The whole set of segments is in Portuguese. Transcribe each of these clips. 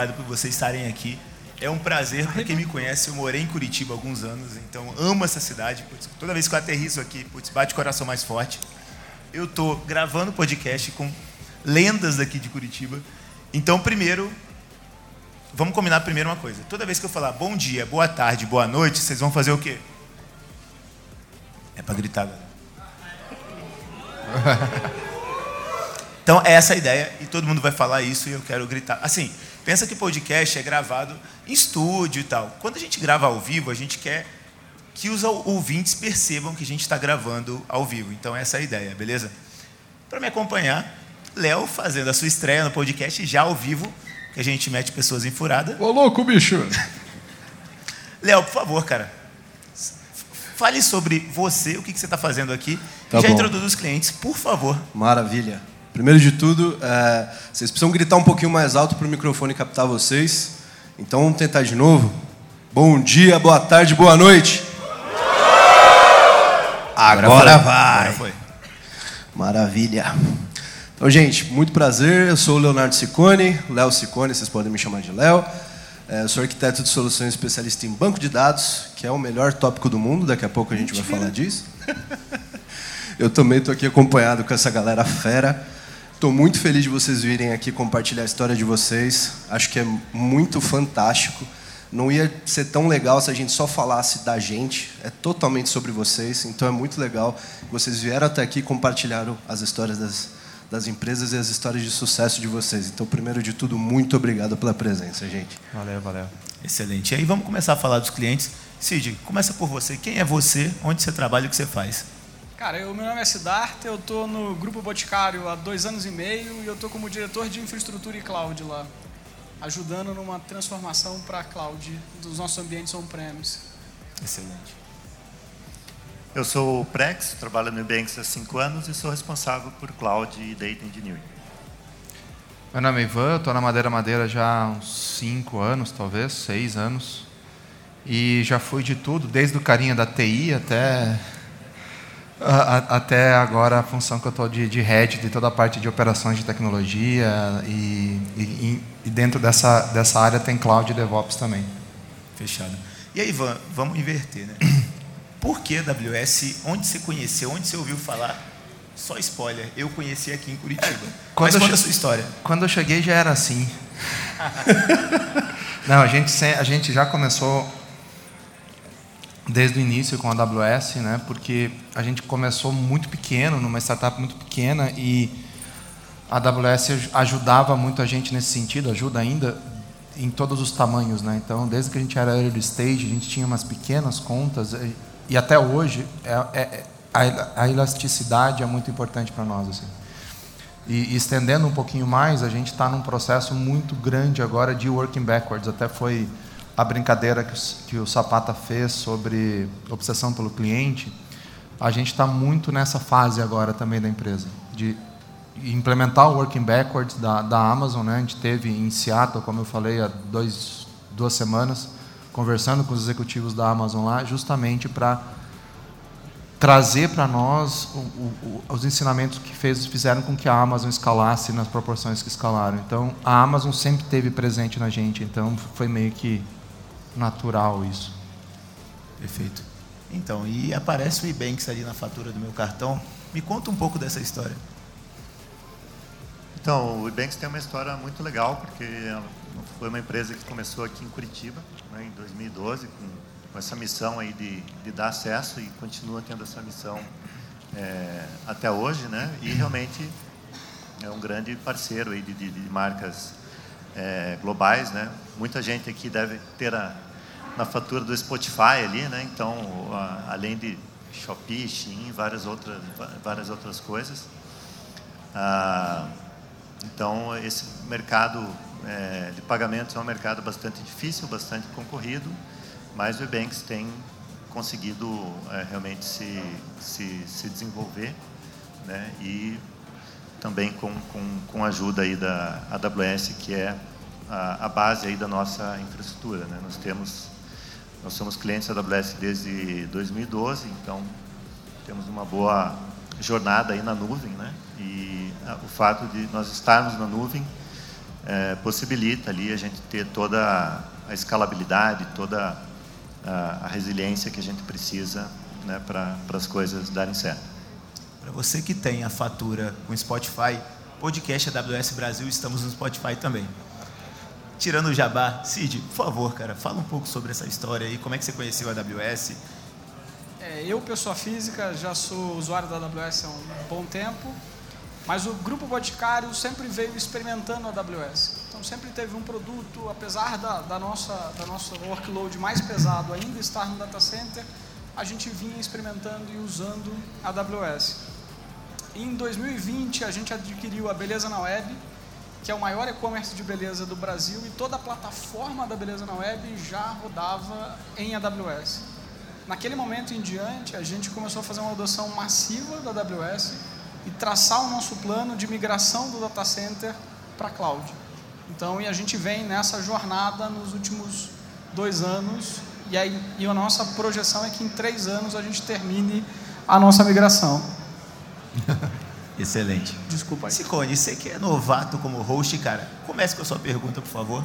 obrigado por vocês estarem aqui. É um prazer, para quem me conhece, eu morei em Curitiba há alguns anos, então amo essa cidade. Putz, toda vez que eu aterrizo aqui, putz, bate o coração mais forte. Eu estou gravando podcast com lendas daqui de Curitiba. Então, primeiro, vamos combinar primeiro uma coisa. Toda vez que eu falar bom dia, boa tarde, boa noite, vocês vão fazer o quê? É para gritar, galera. Então, é essa a ideia, e todo mundo vai falar isso e eu quero gritar. Assim, pensa que podcast é gravado em estúdio e tal. Quando a gente grava ao vivo, a gente quer que os ouvintes percebam que a gente está gravando ao vivo. Então, essa é a ideia, beleza? Para me acompanhar, Léo fazendo a sua estreia no podcast já ao vivo, que a gente mete pessoas em furada. Ô, louco, bicho! Léo, por favor, cara. Fale sobre você, o que, que você está fazendo aqui. Tá e já bom. introduz os clientes, por favor. Maravilha. Primeiro de tudo, é, vocês precisam gritar um pouquinho mais alto para o microfone captar vocês. Então vamos tentar de novo. Bom dia, boa tarde, boa noite. Agora, vai. Agora foi. Maravilha. Então, gente, muito prazer. Eu sou o Leonardo Ciccone, Léo Ciccone, vocês podem me chamar de Léo. É, eu sou arquiteto de soluções especialista em banco de dados, que é o melhor tópico do mundo. Daqui a pouco a gente vai falar disso. Eu também estou aqui acompanhado com essa galera fera. Estou muito feliz de vocês virem aqui compartilhar a história de vocês. Acho que é muito fantástico. Não ia ser tão legal se a gente só falasse da gente. É totalmente sobre vocês. Então é muito legal que vocês vieram até aqui e compartilharam as histórias das, das empresas e as histórias de sucesso de vocês. Então, primeiro de tudo, muito obrigado pela presença, gente. Valeu, valeu. Excelente. E aí vamos começar a falar dos clientes. Cid, começa por você. Quem é você? Onde você trabalha o que você faz? Cara, eu, meu nome é Siddhartha, eu estou no Grupo Boticário há dois anos e meio e eu estou como diretor de infraestrutura e cloud lá, ajudando numa transformação para cloud dos nossos ambientes on-premise. Excelente. Eu sou o Prex, trabalho no Nubanks há cinco anos e sou responsável por Cloud e Data Engineering. Meu nome é Ivan, eu estou na Madeira Madeira já há uns 5 anos, talvez, 6 anos. E já fui de tudo, desde o carinha da TI até, até agora a função que eu estou de, de head de toda a parte de operações de tecnologia. E, e- e dentro dessa, dessa área tem Cloud e DevOps também. Fechado. E aí, Ivan, vamos inverter, né? Por que AWS? Onde você conheceu? Onde você ouviu falar? Só spoiler, eu conheci aqui em Curitiba. quando Mas conta a sua história. Quando eu cheguei já era assim. Não, a gente, a gente já começou desde o início com a AWS, né? Porque a gente começou muito pequeno, numa startup muito pequena e a AWS aj- ajudava muito a gente nesse sentido, ajuda ainda em todos os tamanhos, né? Então, desde que a gente era early stage, a gente tinha umas pequenas contas e, até hoje é, é- a elasticidade é muito importante para nós, assim. E, e estendendo um pouquinho mais, a gente está num processo muito grande agora de working backwards. Até foi a brincadeira que, os- que o Sapata fez sobre obsessão pelo cliente. A gente está muito nessa fase agora também da empresa, de implementar o working backwards da, da Amazon. Né? A gente teve em Seattle, como eu falei, há dois, duas semanas, conversando com os executivos da Amazon lá, justamente para trazer para nós o- o- o- os ensinamentos que fez, fizeram com que a Amazon escalasse nas proporções que escalaram. Então, a Amazon sempre teve presente na gente, então foi meio que natural isso. Perfeito. Então, e aparece o Ebanks ali na fatura do meu cartão. Me conta um pouco dessa história. Então, o Nubanks tem uma história muito legal, porque ela foi uma empresa que começou aqui em Curitiba, né, em 2012, com, com essa missão aí de, de dar acesso e continua tendo essa missão é, até hoje, né? E realmente é um grande parceiro aí de, de, de marcas é, globais, né? Muita gente aqui deve ter a, na fatura do Spotify ali, né? Então, além de Shopee, Shein, várias outras, várias outras coisas. Ah, então, esse mercado eh, de pagamentos é um mercado bastante difícil, bastante concorrido, mas o Ebanks tem conseguido eh, realmente se, se, se desenvolver né? e também com, com, com a ajuda aí da AWS, que é a, a base aí da nossa infraestrutura. Né? Nós temos nós somos clientes da AWS desde 2012, então temos uma boa jornada aí na nuvem, né? E ah, o fato de nós estarmos na nuvem é, possibilita ali a gente ter toda a escalabilidade, toda a, a resiliência que a gente precisa né, para as coisas darem certo. Para você que tem a fatura com Spotify, podcast AWS Brasil, estamos no Spotify também. Tirando o jabá, Cid, por favor, cara, fala um pouco sobre essa história aí, como é que você conheceu a AWS? É, eu, pessoa física, já sou usuário da AWS há um bom tempo, mas o grupo Boticário sempre veio experimentando a AWS. Então sempre teve um produto, apesar da, da nossa da nosso workload mais pesado ainda estar no data center, a gente vinha experimentando e usando a AWS. Em 2020 a gente adquiriu a Beleza na Web, que é o maior e-commerce de beleza do Brasil e toda a plataforma da Beleza na Web já rodava em AWS. Naquele momento em diante, a gente começou a fazer uma adoção massiva da AWS e traçar o nosso plano de migração do data center para cloud. Então, e a gente vem nessa jornada nos últimos dois anos e, aí, e a nossa projeção é que em três anos a gente termine a nossa migração. Excelente. Desculpa aí. Sicone, você que é novato como host, cara, comece com a sua pergunta, por favor.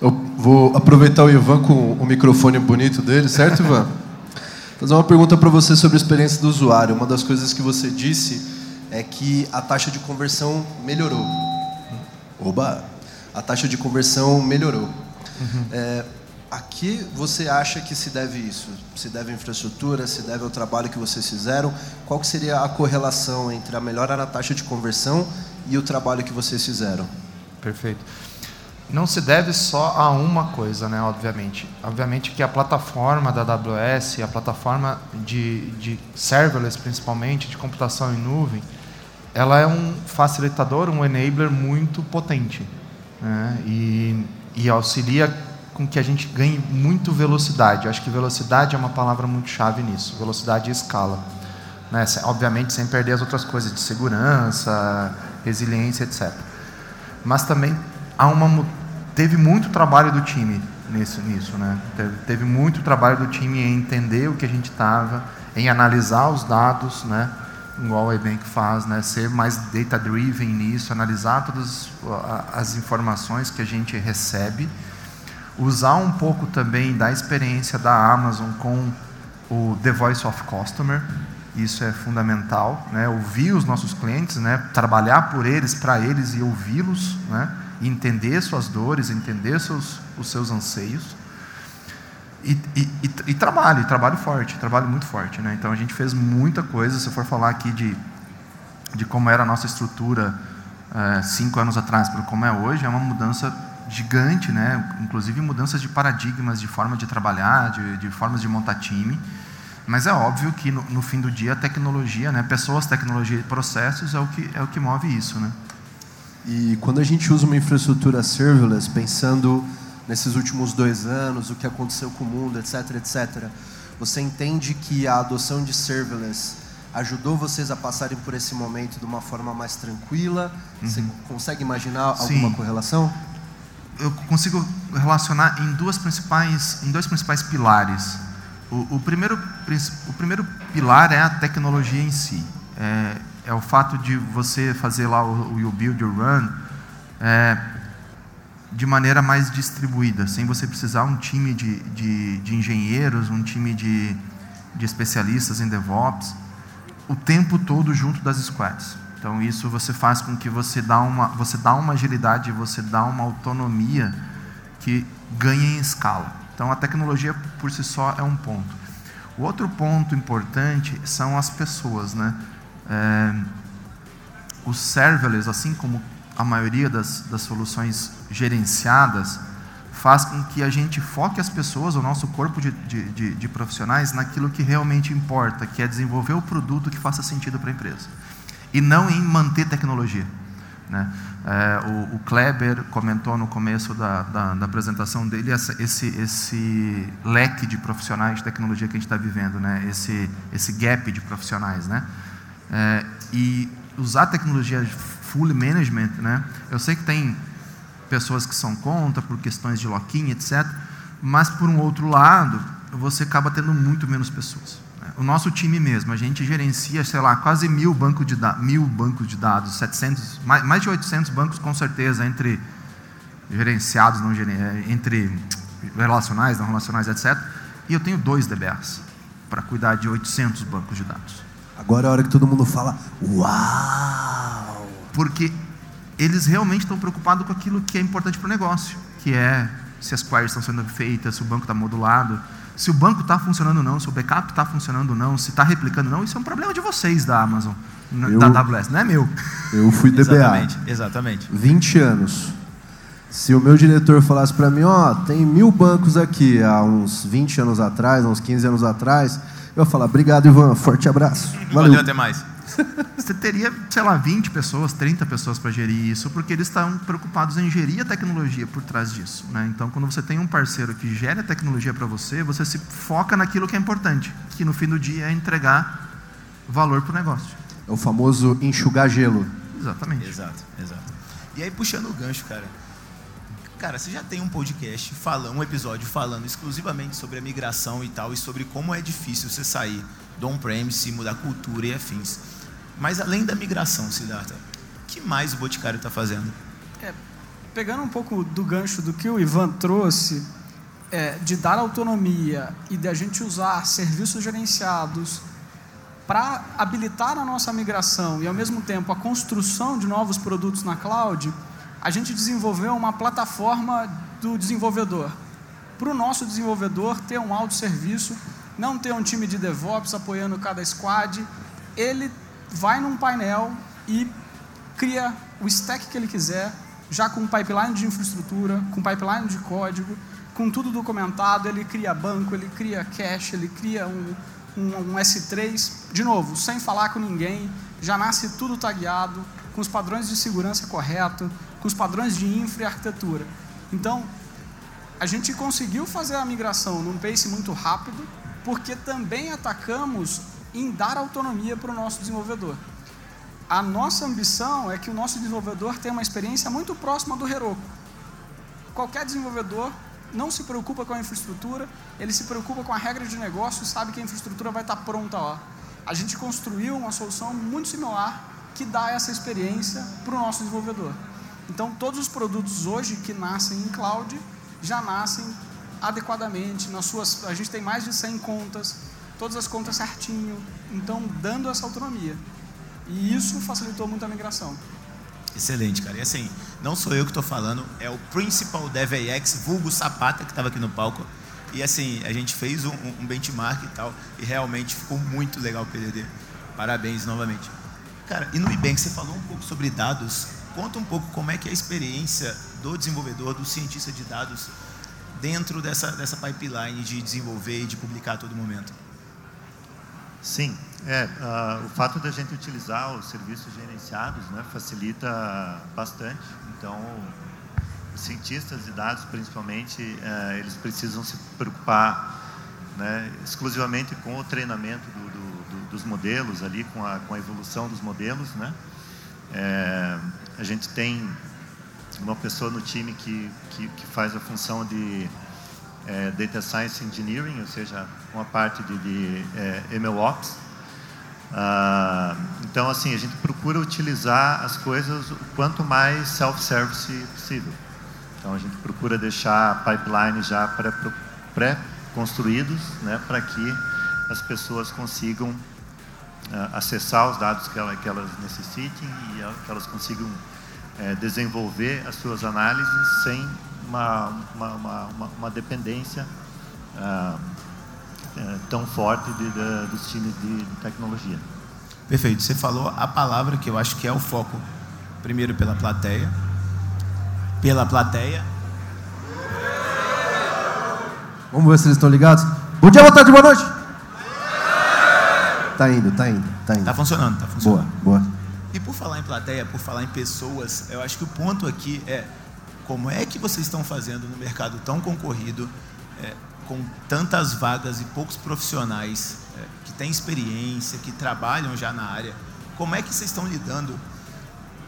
Eu vou aproveitar o Ivan com o microfone bonito dele, certo, Ivan? Fazer uma pergunta para você sobre a experiência do usuário. Uma das coisas que você disse é que a taxa de conversão melhorou. Oba! A taxa de conversão melhorou. Uhum. É, a que você acha que se deve isso? Se deve à infraestrutura, se deve ao trabalho que vocês fizeram? Qual que seria a correlação entre a melhora na taxa de conversão e o trabalho que vocês fizeram? Perfeito. Não se deve só a uma coisa, né, obviamente. Obviamente que a plataforma da AWS, a plataforma de, de serverless, principalmente, de computação em nuvem, ela é um facilitador, um enabler muito potente. Né? E, e auxilia com que a gente ganhe muito velocidade. Eu acho que velocidade é uma palavra muito chave nisso. Velocidade e escala. Né? Obviamente sem perder as outras coisas de segurança, resiliência, etc. Mas também há uma teve muito trabalho do time nisso, nisso né? Teve, muito trabalho do time em entender o que a gente estava, em analisar os dados, né? igual a Ebank faz, né? ser mais data-driven nisso, analisar todas as informações que a gente recebe, usar um pouco também da experiência da Amazon com o The Voice of Customer, isso é fundamental, né? ouvir os nossos clientes, né? trabalhar por eles, para eles e ouvi-los, né? entender suas dores, entender seus, os seus anseios. E, e, e, trabalho, e trabalho forte, trabalho muito forte. Né? Então a gente fez muita coisa. Se for falar aqui de, de como era a nossa estrutura é, cinco anos atrás para como é hoje, é uma mudança gigante, né? inclusive mudanças de paradigmas, de forma de trabalhar, de, de formas de montar time. Mas é óbvio que no, no, fim do dia a tecnologia, né? pessoas, tecnologia e processos é o que, é o que move isso. Né? E quando a gente usa uma infraestrutura serverless, pensando nesses últimos dois anos, o que aconteceu com o mundo, etc, etc. Você entende que a adoção de serverless ajudou vocês a passarem por esse momento de uma forma mais tranquila? Uhum. Você consegue imaginar Sim. alguma correlação? Eu consigo relacionar em duas principais, em dois principais pilares. O, o primeiro, o primeiro pilar é a tecnologia em si. É, é o fato de você fazer lá o, o Build, You Run. É, de maneira mais distribuída, sem você precisar um time de, de, de engenheiros, um time de, de especialistas em DevOps, o tempo todo junto das squads. Então isso você faz com que você dá uma, você dá uma agilidade, você dá uma autonomia que ganha em escala. Então a tecnologia por si só é um ponto. O outro ponto importante são as pessoas, né? É, os serverless, assim como a maioria das, das soluções gerenciadas faz com que a gente foque as pessoas, o nosso corpo de, de, de, de profissionais, naquilo que realmente importa, que é desenvolver o produto que faça sentido para a empresa. E não em manter tecnologia. Né? É, o, o, Kleber comentou no começo da, da, da apresentação dele essa, esse, esse leque de profissionais de tecnologia que a gente está vivendo, né? esse, esse gap de profissionais. Né? É, e usar tecnologia full management, né? Eu sei que tem pessoas que são contra por questões de lock-in, etc. Mas por um outro lado, você acaba tendo muito menos pessoas. O nosso time mesmo, a gente gerencia, sei lá, quase mil bancos de, mil bancos de dados, 700, mais, mais de 800 bancos com certeza, entre gerenciados, não é, entre relacionais, não relacionais, etc. E eu tenho dois DBAs para cuidar de 800 bancos de dados. Agora é a hora que todo mundo fala, uau! Porque eles realmente estão preocupados com aquilo que é importante para o negócio, que é se as queries estão sendo feitas, se o banco está modulado, se o banco está funcionando ou não, se o backup está funcionando ou não, se está replicando ou não, isso é um problema de vocês da Amazon, eu, da AWS, não é meu. Eu fui DBA. Exatamente, exatamente. 20 anos. Se o meu diretor falasse para mim, ó, oh, tem mil bancos aqui, há uns 20 anos atrás, uns 15 anos atrás, eu ia falar, obrigado, Ivan, forte abraço. Valeu, Valeu até mais. Você teria, sei lá, 20 pessoas, 30 pessoas para gerir isso, porque eles estão preocupados em gerir a tecnologia por trás disso. Né? Então, quando você tem um parceiro que gera a tecnologia para você, você se foca naquilo que é importante, que no fim do dia é entregar valor para o negócio. É o famoso enxugar gelo. Exatamente. Exato, exato. E aí, puxando o gancho, cara. Cara, você já tem um podcast, falando, um episódio falando exclusivamente sobre a migração e tal, e sobre como é difícil você sair do on-premise, mudar cultura e afins. Mas além da migração, Siddhartha, o que mais o Boticário está fazendo? É, pegando um pouco do gancho do que o Ivan trouxe, é, de dar autonomia e de a gente usar serviços gerenciados para habilitar a nossa migração e ao mesmo tempo a construção de novos produtos na cloud, a gente desenvolveu uma plataforma do desenvolvedor. Para o nosso desenvolvedor ter um autosserviço, não ter um time de DevOps apoiando cada squad, ele vai num painel e cria o stack que ele quiser, já com pipeline de infraestrutura, com pipeline de código, com tudo documentado, ele cria banco, ele cria cache, ele cria um, um, um S3, de novo, sem falar com ninguém, já nasce tudo tagueado, com os padrões de segurança correto, com os padrões de infra e arquitetura. Então, a gente conseguiu fazer a migração num pace muito rápido, porque também atacamos em dar autonomia para o nosso desenvolvedor. A nossa ambição é que o nosso desenvolvedor tenha uma experiência muito próxima do Heroku. Qualquer desenvolvedor não se preocupa com a infraestrutura, ele se preocupa com a regra de negócio e sabe que a infraestrutura vai estar pronta lá. A gente construiu uma solução muito similar que dá essa experiência para o nosso desenvolvedor. Então, todos os produtos hoje que nascem em cloud já nascem adequadamente nas suas. A gente tem mais de 100 contas, todas as contas certinho, então dando essa autonomia. E isso facilitou muito a migração. Excelente, cara. E assim, não sou eu que estou falando, é o Principal DevAX, vulgo Sapata, que estava aqui no palco. E assim, a gente fez um, um, benchmark e tal, e realmente ficou muito legal o PDD. Parabéns novamente. Cara, e no Ibank você falou um pouco sobre dados. Conta um pouco como é que é a experiência do desenvolvedor, do cientista de dados, dentro dessa, dessa pipeline de desenvolver e de publicar a todo momento. Sim, é, uh, o fato da gente utilizar os serviços gerenciados né, facilita bastante. Então, os cientistas de dados, principalmente, uh, eles precisam se preocupar né, exclusivamente com o treinamento do, do, do, dos modelos ali, com a, com a evolução dos modelos. Né? É, a gente tem uma pessoa no time que, que, que faz a função de é, Data Science Engineering, ou seja, uma parte de, de é, MLOps. Ah, então, assim, a gente procura utilizar as coisas o quanto mais self-service possível. Então, a gente procura deixar pipelines já pré-construídos, né, para que as pessoas consigam ah, acessar os dados que, ela, que elas necessitem e que elas consigam é, desenvolver as suas análises sem uma, uma, uma, uma dependência ah, é, tão forte de, de, dos times de, de tecnologia. Perfeito. Você falou a palavra que eu acho que é o foco. Primeiro pela plateia. Pela plateia. Vamos ver se eles estão ligados. Bom dia, boa tarde, boa noite. Tá indo, tá indo, tá indo. Tá funcionando, tá funcionando. Boa, boa. E por falar em plateia, por falar em pessoas, eu acho que o ponto aqui é como é que vocês estão fazendo no mercado tão concorrido, é, com tantas vagas e poucos profissionais é, que têm experiência, que trabalham já na área. Como é que vocês estão lidando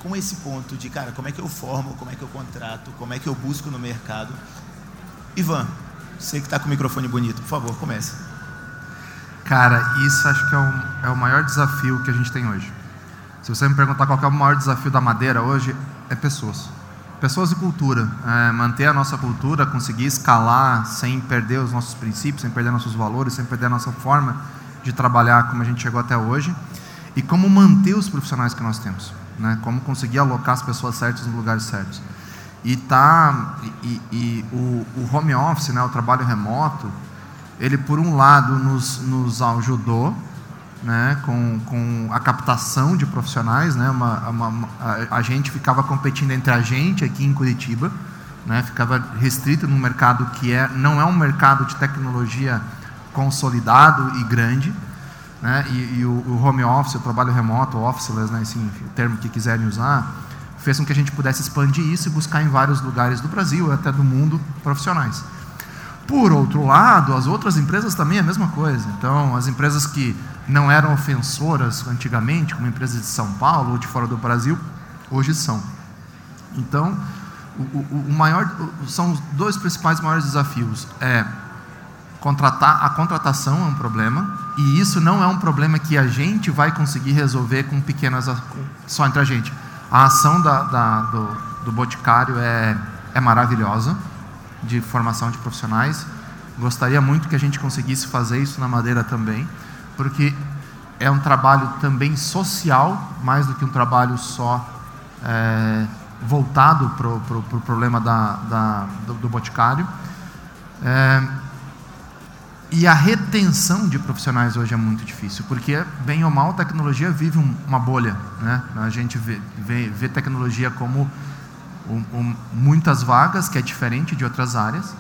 com esse ponto de, cara, como é que eu formo, como é que eu contrato, como é que eu busco no mercado? Ivan, você que está com o microfone bonito, por favor, comece. Cara, isso acho que é é o maior desafio que a gente tem hoje. Se você me perguntar qual é o maior desafio da Madeira hoje, é pessoas pessoas e cultura. É, manter a nossa cultura, conseguir escalar sem perder os nossos princípios, sem perder nossos valores, sem perder a nossa forma de trabalhar como a gente chegou até hoje. E como manter os profissionais que nós temos. Né? Como conseguir alocar as pessoas certas nos lugares certos. E, tá, e, e o, o, home office, né, o trabalho remoto, ele por um lado nos, nos ajudou né, com, com a captação de profissionais, né, uma, uma, a, a, gente ficava competindo entre a gente aqui em Curitiba, né, ficava restrito num mercado que é, não é um mercado de tecnologia consolidado e grande, né, e, e o, o, home office, o trabalho remoto, officeless, né, assim, o termo que quiserem usar, fez com que a gente pudesse expandir isso e buscar em vários lugares do Brasil, até do mundo, profissionais. Por outro lado, as outras empresas também é a mesma coisa. Então, as empresas que não eram ofensoras antigamente, como empresas de São Paulo ou de fora do Brasil, hoje são. Então, o, o, o maior, são os dois principais maiores desafios. É contratar, a contratação é um problema, e isso não é um problema que a gente vai conseguir resolver com pequenas, só entre a gente. A ação da, da, do, do Boticário é, é maravilhosa, de formação de profissionais. Gostaria muito que a gente conseguisse fazer isso na Madeira também porque é um trabalho também social, mais do que um trabalho só é, voltado para o pro, pro problema da, da, do, do boticário. É, e a retenção de profissionais hoje é muito difícil, porque, bem ou mal, a tecnologia vive um, uma bolha. Né? A gente vê, vê, vê tecnologia como um, um, muitas vagas, que é diferente de outras áreas,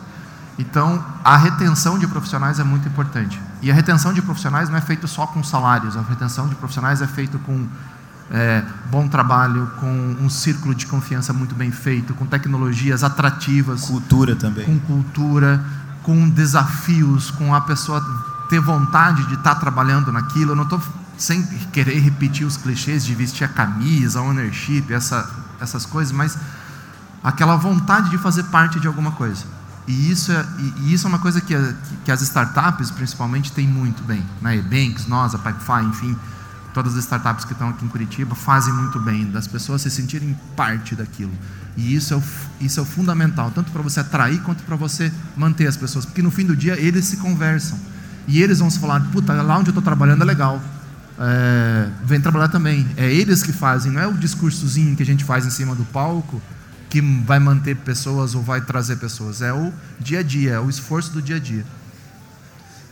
então, a retenção de profissionais é muito importante. E a retenção de profissionais não é feita só com salários, a retenção de profissionais é feita com é, bom trabalho, com um círculo de confiança muito bem feito, com tecnologias atrativas. Cultura também. Com cultura, com desafios, com a pessoa ter vontade de estar trabalhando naquilo. Eu não estou sem querer repetir os clichês de vestir a camisa, ownership, essa, essas coisas, mas aquela vontade de fazer parte de alguma coisa. E isso é, e isso é uma coisa que, que as startups, principalmente, têm muito bem. Né? Ebanks, nós, a Pipefy, enfim, todas as startups que estão aqui em Curitiba fazem muito bem, das pessoas se sentirem parte daquilo. E isso é o, isso é o fundamental, tanto para você atrair quanto para você manter as pessoas. Porque no fim do dia eles se conversam. E eles vão se falar: puta, lá onde eu estou trabalhando é legal. É, vem trabalhar também. É eles que fazem, não é o discursozinho que a gente faz em cima do palco que vai manter pessoas ou vai trazer pessoas. É o dia a dia, é o esforço do dia a dia.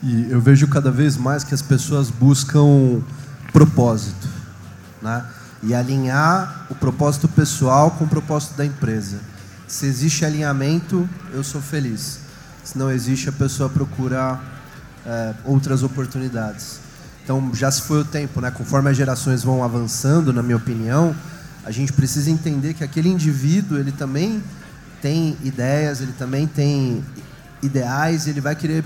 E eu vejo cada vez mais que as pessoas buscam propósito, né? E alinhar o propósito pessoal com o propósito da empresa. Se existe alinhamento, eu sou feliz. Se não existe, a pessoa procura é, outras oportunidades. Então, já se foi o tempo, né? Conforme as gerações vão avançando, na minha opinião, a gente precisa entender que aquele indivíduo ele também tem ideias, ele também tem ideais, ele vai querer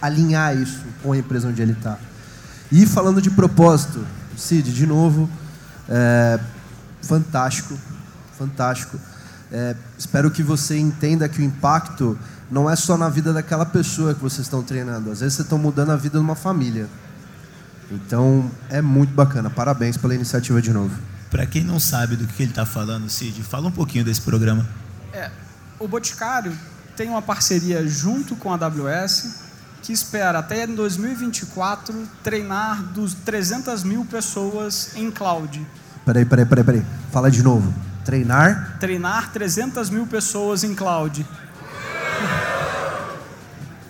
alinhar isso com a empresa onde ele está. E falando de propósito, Cid, de novo, é, fantástico, fantástico. É, espero que você entenda que o impacto não é só na vida daquela pessoa que vocês estão treinando. Às vezes vocês estão mudando a vida de uma família. Então é muito bacana. Parabéns pela iniciativa de novo. Para quem não sabe do que ele está falando, Cid, fala um pouquinho desse programa. É, o Boticário tem uma parceria junto com a AWS que espera até em 2024 treinar dos 300 mil pessoas em cloud. Peraí, peraí, peraí, peraí. Fala de novo. Treinar? Treinar 300 mil pessoas em cloud.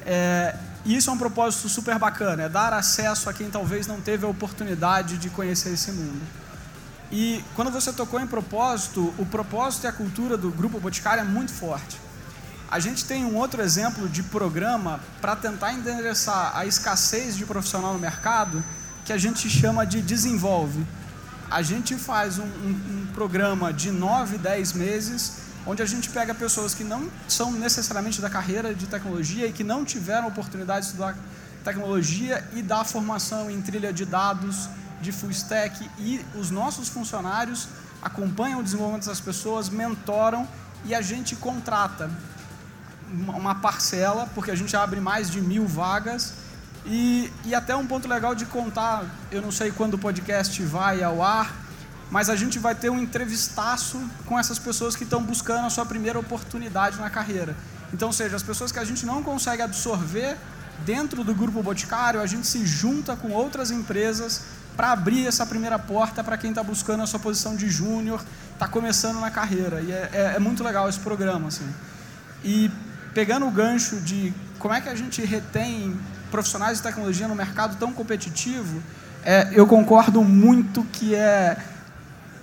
É, isso é um propósito super bacana, é dar acesso a quem talvez não teve a oportunidade de conhecer esse mundo. E quando você tocou em propósito, o propósito e a cultura do Grupo Boticário é muito forte. A gente tem um outro exemplo de programa para tentar endereçar a escassez de profissional no mercado, que a gente chama de desenvolve. A gente faz um, um, um programa de 9, 10 meses, onde a gente pega pessoas que não são necessariamente da carreira de tecnologia e que não tiveram oportunidade de estudar tecnologia e dá formação em trilha de dados, de full stack e os nossos funcionários acompanham o desenvolvimento dessas pessoas, mentoram e a gente contrata uma parcela, porque a gente abre mais de mil vagas. E, e até um ponto legal de contar, eu não sei quando o podcast vai ao ar, mas a gente vai ter um entrevistaço com essas pessoas que estão buscando a sua primeira oportunidade na carreira. Então, ou seja, as pessoas que a gente não consegue absorver dentro do grupo Boticário, a gente se junta com outras empresas para abrir essa primeira porta para quem está buscando a sua posição de júnior, está começando na carreira. E é, é, é, muito legal esse programa. Assim. E pegando o gancho de como é que a gente retém profissionais de tecnologia no mercado tão competitivo, é, eu concordo muito que é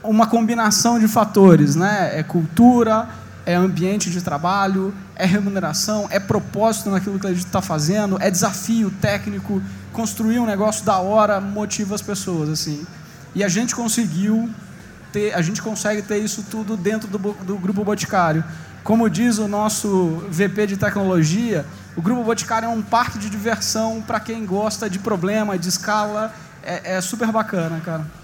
uma combinação de fatores, né? É cultura, é ambiente de trabalho, é remuneração, é propósito naquilo que a gente está fazendo, é desafio técnico, construir um negócio da hora motiva as pessoas, assim. E a gente conseguiu ter, a gente consegue ter isso tudo dentro do, do grupo Boticário. Como diz o nosso VP de tecnologia, o grupo Boticário é um parque de diversão para quem gosta de problema, de escala. É, é super bacana, cara.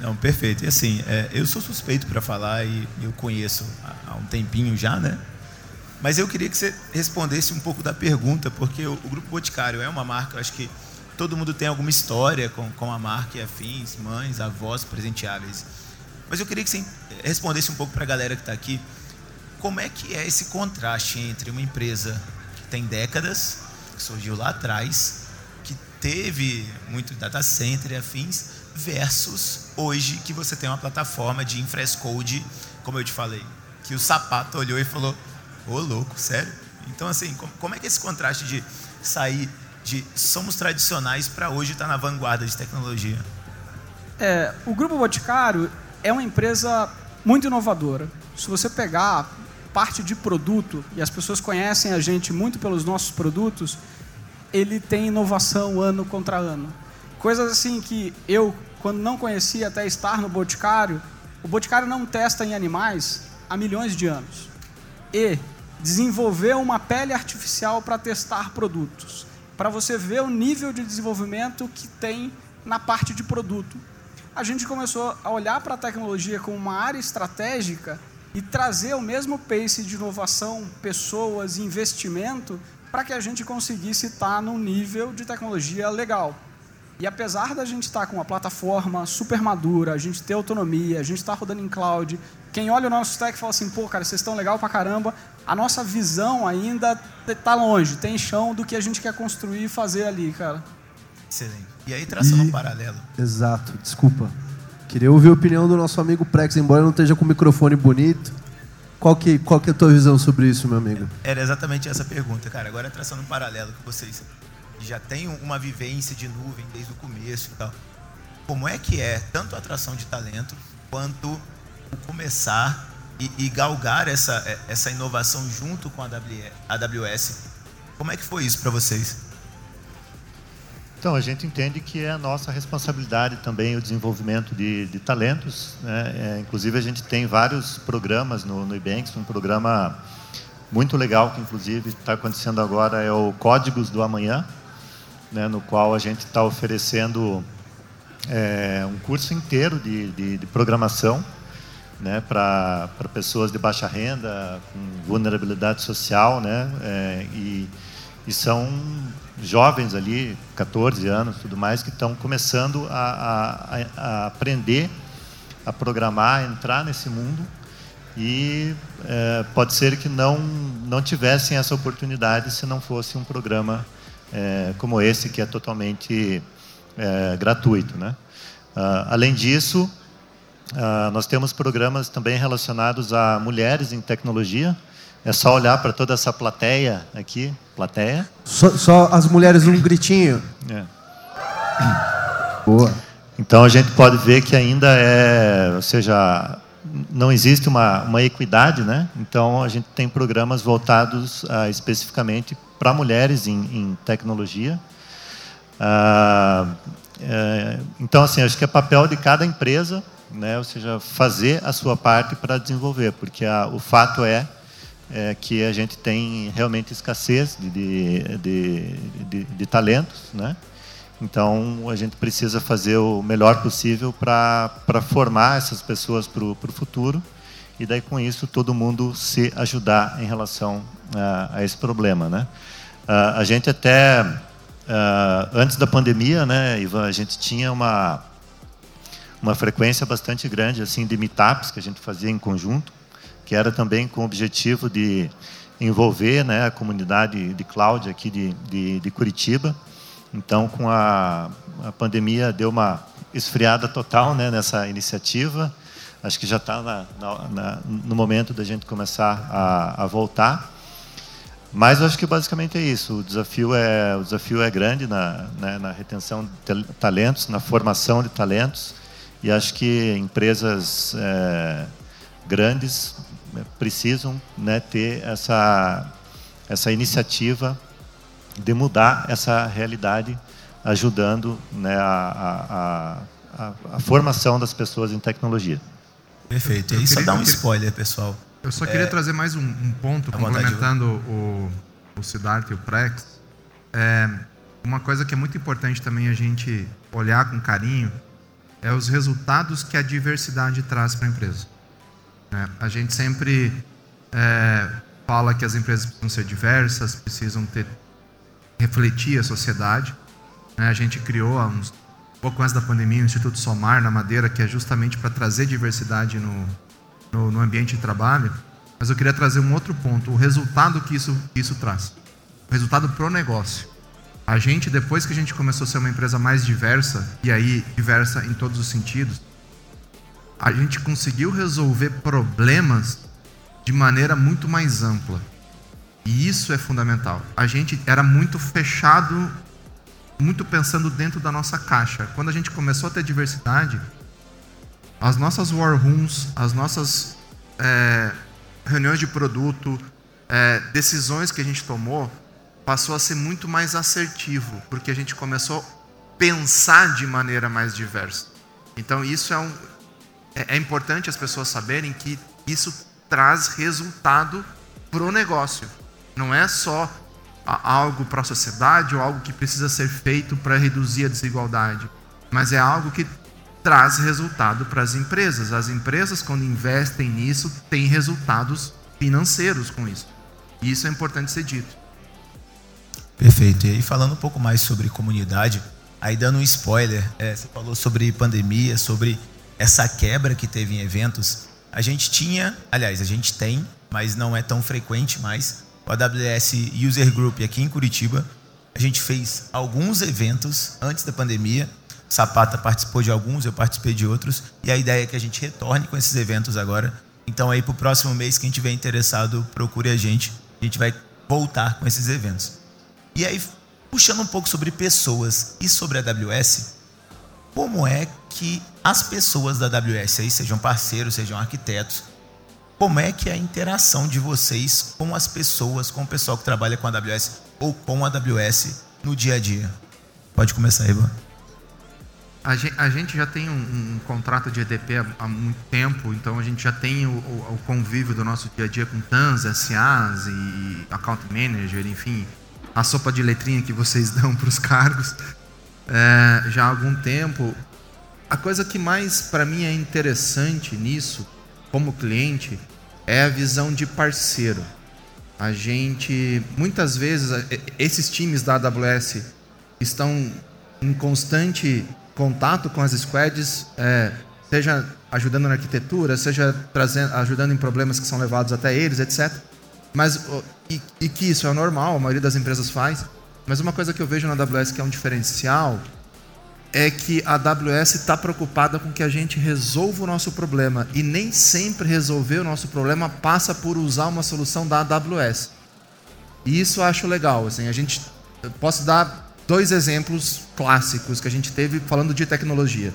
Não, perfeito. E assim, é, eu sou suspeito para falar e eu conheço há, há, um tempinho já, né? Mas eu queria que você respondesse um pouco da pergunta, porque o, o Grupo Boticário é uma marca, acho que todo mundo tem alguma história com, com a marca e afins, mães, avós presenteáveis. Mas eu queria que você respondesse um pouco para a galera que está aqui, como é que é esse contraste entre uma empresa que tem décadas, que surgiu lá atrás, que teve muito data center e afins, versus hoje que você tem uma plataforma de infrescode, como eu te falei, que o sapato olhou e falou: "Ô oh, louco, sério?". Então assim, como é que esse contraste de sair de somos tradicionais para hoje estar tá na vanguarda de tecnologia? É, o Grupo Boticário é uma empresa muito inovadora. Se você pegar parte de produto, e as pessoas conhecem a gente muito pelos nossos produtos, ele tem inovação ano contra ano. Coisas assim que eu, quando não conhecia até estar no Boticário, o Boticário não testa em animais há milhões de anos. E desenvolveu uma pele artificial para testar produtos, para você ver o nível de desenvolvimento que tem na parte de produto. A gente começou a olhar para a tecnologia como uma área estratégica e trazer o mesmo pace de inovação, pessoas, investimento, para que a gente conseguisse estar num nível de tecnologia legal. E apesar da gente estar tá com uma plataforma super madura, a gente ter autonomia, a gente estar tá rodando em cloud, quem olha o nosso stack fala assim, pô, cara, vocês estão legal pra caramba, a nossa visão ainda está longe, tem chão do que a gente quer construir e fazer ali, cara. Excelente. E aí, traçando e... um paralelo. Exato, desculpa. Queria ouvir a opinião do nosso amigo Prex, embora não esteja com o microfone bonito. Qual que, qual que é a tua visão sobre isso, meu amigo? Era exatamente essa pergunta, cara. Agora traçando um paralelo com vocês já tem uma vivência de nuvem desde o começo e tal. Como é que é tanto a atração de talento quanto o começar e, e galgar essa, é, essa inovação junto com a AWS? Como é que foi isso para vocês? Então, a gente entende que é a nossa responsabilidade também o desenvolvimento de, de talentos. Né? É, inclusive, a gente tem vários programas no, no Ibanks, um programa muito legal que, inclusive, está acontecendo agora, é o Códigos do Amanhã, né, no qual a gente está oferecendo é, um curso inteiro de, de, de programação né, para pessoas de baixa renda, com vulnerabilidade social, né, é, e, e, são jovens ali, 14 anos, tudo mais, que estão começando a, a, a, aprender a programar, a entrar nesse mundo e é, pode ser que não não tivessem essa oportunidade se não fosse um programa é, como esse, que é totalmente é, gratuito. Né? Uh, além disso, uh, nós temos programas também relacionados a mulheres em tecnologia. É só olhar para toda essa plateia aqui. Plateia? Só, só as mulheres um gritinho. É. Boa. Então a gente pode ver que ainda é, ou seja, não existe uma, uma equidade, né? Então a gente tem programas voltados uh, especificamente para mulheres em, em tecnologia. Uh, uh, então assim, acho que é papel de cada empresa, né? Ou seja, fazer a sua parte para desenvolver, porque a, o fato é, é, que a gente tem realmente escassez de, de, de, de, de talentos, né? Então, a gente precisa fazer o melhor possível para formar essas pessoas para o futuro e daí com isso todo mundo se ajudar em relação a, a esse problema, né? a gente até antes da pandemia, né, Ivan, a gente tinha uma uma frequência bastante grande assim de meetups que a gente fazia em conjunto, que era também com o objetivo de envolver né, a comunidade de cloud aqui de, de, de Curitiba. Então, com a, a pandemia, deu uma esfriada total né, nessa iniciativa. Acho que já está no momento da gente começar a, a, voltar. Mas acho que basicamente é isso. O desafio é, o desafio é grande na, né, na retenção de talentos, na formação de talentos. E acho que empresas é, grandes precisam né, ter essa, essa iniciativa de mudar essa realidade, ajudando né, a, a, a, a, formação das pessoas em tecnologia. Perfeito. E aí só dá um spoiler, pessoal. Eu só queria é, trazer mais um, um ponto, complementando o, o Siddhartha e o Prex. É, uma coisa que é muito importante também a gente olhar com carinho é os resultados que a diversidade traz para a empresa. É, a gente sempre é, fala que as empresas precisam ser diversas, precisam ter refletir a sociedade. Né? A gente criou há uns pouco antes da pandemia o Instituto Somar na Madeira, que é justamente para trazer diversidade no, no, no, ambiente de trabalho. Mas eu queria trazer um outro ponto, o resultado que isso, isso traz. O resultado pro negócio. A gente, depois que a gente começou a ser uma empresa mais diversa, e aí diversa em todos os sentidos, a gente conseguiu resolver problemas de maneira muito mais ampla. E isso é fundamental. A gente era muito fechado, muito pensando dentro da nossa caixa. Quando a gente começou a ter diversidade, as nossas war rooms, as nossas é, reuniões de produto, é, decisões que a gente tomou, passou a ser muito mais assertivo, porque a gente começou a pensar de maneira mais diversa. Então isso é um, é, é importante as pessoas saberem que isso traz resultado para o negócio. Não é só algo para a sociedade ou algo que precisa ser feito para reduzir a desigualdade, mas é algo que traz resultado para as empresas. As empresas, quando investem nisso, têm resultados financeiros com isso. E isso é importante ser dito. Perfeito. E aí, falando um pouco mais sobre comunidade, aí dando um spoiler, é, você falou sobre pandemia, sobre essa quebra que teve em eventos, a gente tinha, aliás, a gente tem, mas não é tão frequente mais, o AWS User Group aqui em Curitiba. A gente fez alguns eventos antes da pandemia. Sapata participou de alguns, eu participei de outros, e a ideia é que a gente retorne com esses eventos agora. Então aí para o próximo mês, quem tiver interessado, procure a gente. A gente vai voltar com esses eventos. E aí, puxando um pouco sobre pessoas e sobre a AWS, como é que as pessoas da AWS sejam parceiros, sejam arquitetos, como é que é a interação de vocês com as pessoas, com o pessoal que trabalha com a AWS ou com a AWS no dia a dia? Pode começar, Ivan. A gente, já tem um, um, contrato de EDP há, muito tempo, então a gente já tem o, o, o, convívio do nosso dia a dia com TANs, SAs e Account Manager, enfim, a sopa de letrinha que vocês dão para os cargos é, já há algum tempo. A coisa que mais para mim é interessante nisso, como cliente, é a visão de parceiro. A gente, muitas vezes, esses times da AWS estão em constante contato com as squads, é, seja ajudando na arquitetura, seja trazendo, ajudando em problemas que são levados até eles, etc. Mas e, e que isso é normal, a maioria das empresas faz. Mas uma coisa que eu vejo na AWS que é um diferencial é que a AWS está preocupada com que a gente resolva o nosso problema e nem sempre resolver o nosso problema passa por usar uma solução da AWS. E isso eu acho legal. Assim, a gente posso dar dois exemplos clássicos que a gente teve falando de tecnologia.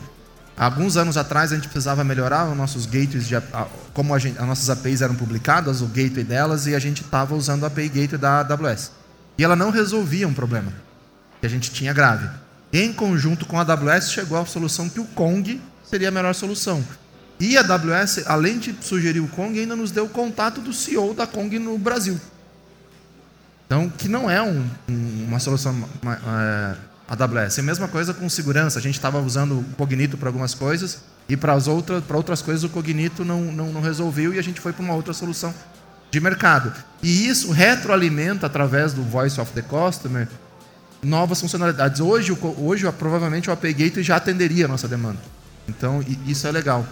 Alguns anos atrás a gente precisava melhorar os nossos gateways, de, como gente, as nossas APIs eram publicadas, o gateway delas, e a gente estava usando a API Gateway da AWS. E ela não resolvia um problema que a gente tinha grave. Em conjunto com a AWS, chegou à solução que o Kong seria a melhor solução. E a AWS, além de sugerir o Kong, ainda nos deu o contato do CEO da Kong no Brasil. Então, que não é um, uma solução uma, é, AWS. É a mesma coisa com segurança. A gente estava usando o Cognito para algumas coisas e para as outras, outras coisas o Cognito não, não, não resolveu e a gente foi para uma outra solução de mercado. E isso retroalimenta através do Voice of the Customer novas funcionalidades. Hoje, hoje provavelmente o API Gateway já atenderia a nossa demanda. Então, isso é legal.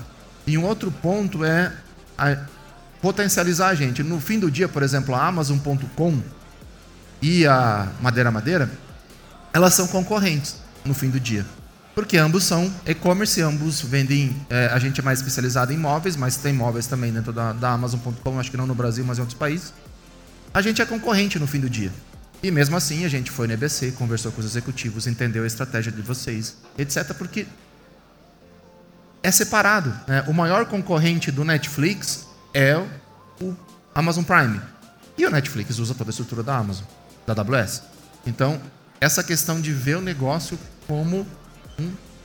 E um outro ponto é potencializar a gente. No fim do dia, por exemplo, a Amazon.com e a Madeira Madeira, elas são concorrentes no fim do dia. Porque ambos são e-commerce, ambos vendem. É, a gente é mais especializado em móveis, mas tem móveis também dentro da, da Amazon.com, acho que não no Brasil, mas em outros países. A gente é concorrente no fim do dia. E mesmo assim, a gente foi no EBC, conversou com os executivos, entendeu a estratégia de vocês, etc. Porque é separado. Né? O maior concorrente do Netflix é o Amazon Prime. E o Netflix usa toda a estrutura da Amazon, da AWS. Então, essa questão de ver o negócio como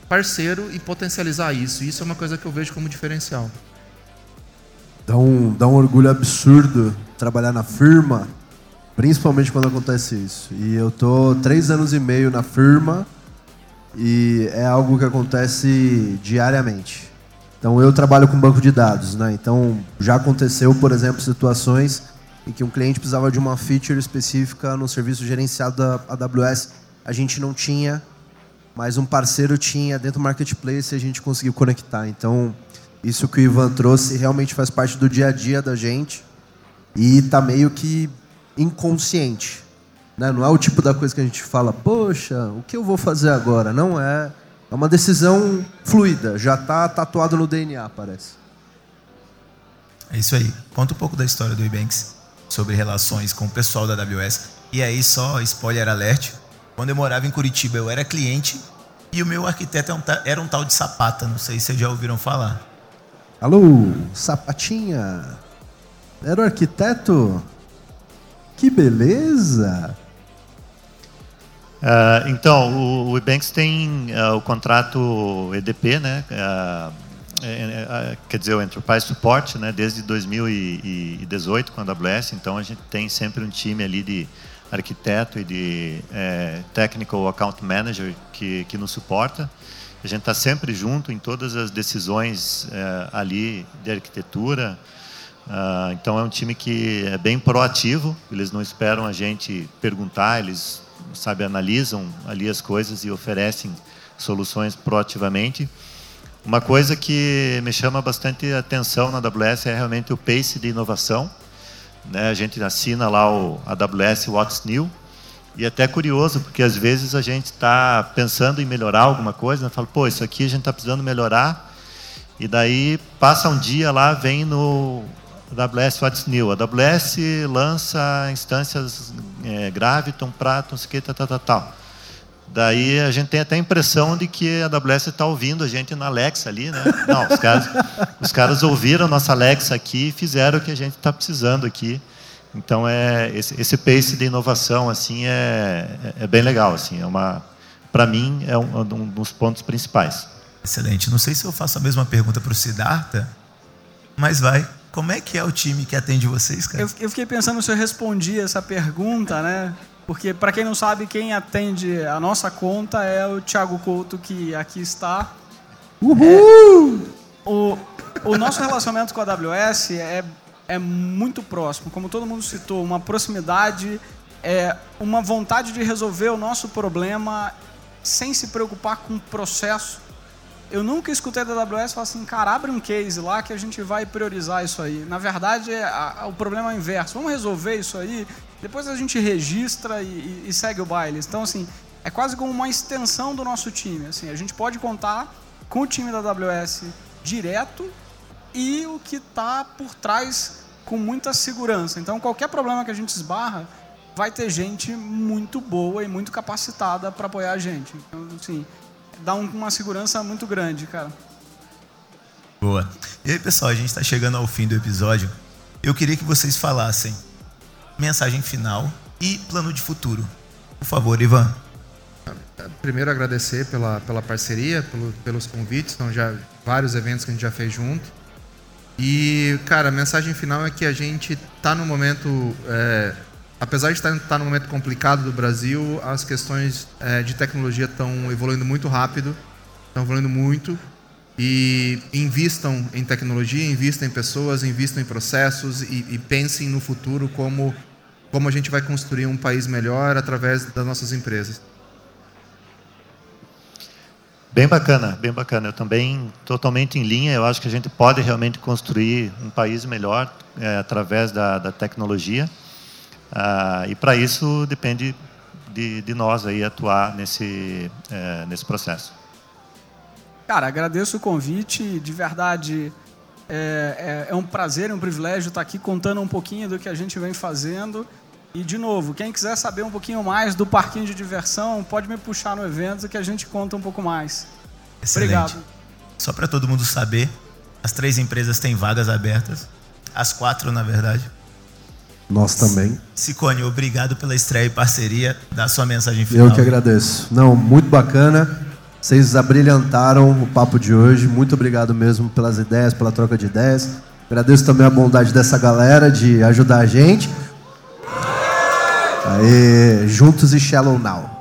parceiro e potencializar isso, isso é uma coisa que eu vejo como diferencial. Dá um, dá um orgulho absurdo trabalhar na firma, principalmente quando acontece isso. E eu tô três anos e meio na firma e é algo que acontece diariamente. Então eu trabalho com banco de dados, né? Então já aconteceu, por exemplo, situações em que um cliente precisava de uma feature específica no serviço gerenciado da AWS, a gente não tinha, mas um parceiro tinha dentro do marketplace e a gente conseguiu conectar. Então isso que o Ivan trouxe realmente faz parte do dia a dia da gente e está meio que inconsciente. Né? Não é o tipo da coisa que a gente fala, poxa, o que eu vou fazer agora? Não é. É uma decisão fluida, já está tatuado no DNA, parece. É isso aí. Conta um pouco da história do Ebanks sobre relações com o pessoal da AWS. E aí, só spoiler alert: quando eu morava em Curitiba, eu era cliente e o meu arquiteto é era um tal de Sapata. Não sei se vocês já ouviram falar. Alô, Sapatinha. Era o arquiteto? Que beleza! Uh, então, o, o Ebanks tem uh, o contrato EDP, né? Uh, quer dizer, o Enterprise Support, né? Desde 2018 com a AWS. Então, a gente tem sempre um time ali de arquiteto e de é, Technical Account Manager que, que nos suporta. A gente está sempre junto em todas as decisões é, ali de arquitetura. então, é um time que é bem proativo. Eles não esperam a gente perguntar, eles sabe, analisam ali as coisas e oferecem soluções proativamente. Uma coisa que me chama bastante atenção na AWS é realmente o pace de inovação. Né? A gente assina lá o AWS What's New, e é até curioso, porque às vezes a gente está pensando em melhorar alguma coisa, né? fala, pô, isso aqui a gente está precisando melhorar, e daí passa um dia lá, vem no AWS What's New. A AWS lança instâncias é, Graviton, Prato, não sei que, tal, tal, tal. Daí a gente tem até a impressão de que a AWS está ouvindo a gente na Alexa ali, né? Não, os caras, os caras ouviram a nossa Alexa aqui e fizeram o que a gente está precisando aqui. Então é esse, esse pace de inovação assim é, é, é bem legal, assim, é uma para mim é um, um dos pontos principais. Excelente. Não sei se eu faço a mesma pergunta para o Siddhartha, mas vai. Como é que é o time que atende vocês, cara? Eu, eu fiquei pensando se eu respondi essa pergunta, né? Porque, para quem não sabe, quem atende a nossa conta é o Thiago Couto, que aqui está. Uhul! É, o, o nosso relacionamento com a AWS é, é muito próximo. Como todo mundo citou, uma proximidade, é uma vontade de resolver o nosso problema sem se preocupar com o processo eu nunca escutei da AWS falar assim, cara, abre um case lá que a gente vai priorizar isso aí. Na verdade, é a, a, o problema é o inverso. Vamos resolver isso aí, depois a gente registra e, e, segue o baile. Então, assim, é quase como uma extensão do nosso time. Assim, a gente pode contar com o time da AWS direto e o que está por trás com muita segurança. Então, qualquer problema que a gente esbarra, vai ter gente muito boa e muito capacitada para apoiar a gente. Então, assim, dá uma segurança muito grande, cara. Boa. E aí, pessoal, a gente está chegando ao fim do episódio. Eu queria que vocês falassem mensagem final e plano de futuro. Por favor, Ivan. Primeiro, agradecer pela, pela parceria, pelo, pelos convites. São já vários eventos que a gente já fez junto. E, cara, a mensagem final é que a gente está no momento é, apesar de estar, estar num momento complicado do Brasil, as questões é, de tecnologia estão evoluindo muito rápido, estão evoluindo muito. E invistam em tecnologia, invistam em pessoas, invistam em processos e, e pensem no futuro como, como a gente vai construir um país melhor através das nossas empresas. Bem bacana, bem bacana. Eu também totalmente em linha. Eu acho que a gente pode realmente construir um país melhor é, através da, da tecnologia. Ah, e para isso depende de, de, nós aí atuar nesse é, nesse processo. Cara, agradeço o convite. De verdade, é, é, é um prazer, é um privilégio estar aqui contando um pouquinho do que a gente vem fazendo. E, de novo, quem quiser saber um pouquinho mais do parquinho de diversão, pode me puxar no evento que a gente conta um pouco mais. Excelente. Obrigado. Só para todo mundo saber, as três empresas têm vagas abertas. As quatro, na verdade. Nós também. Sicone, obrigado pela estreia e parceria. Dá sua mensagem final. Eu que agradeço. Não, muito bacana. Vocês abrilhantaram o papo de hoje. Muito obrigado mesmo pelas ideias, pela troca de ideias. Agradeço também a bondade dessa galera de ajudar a gente. Aê, juntos e Shallow Now.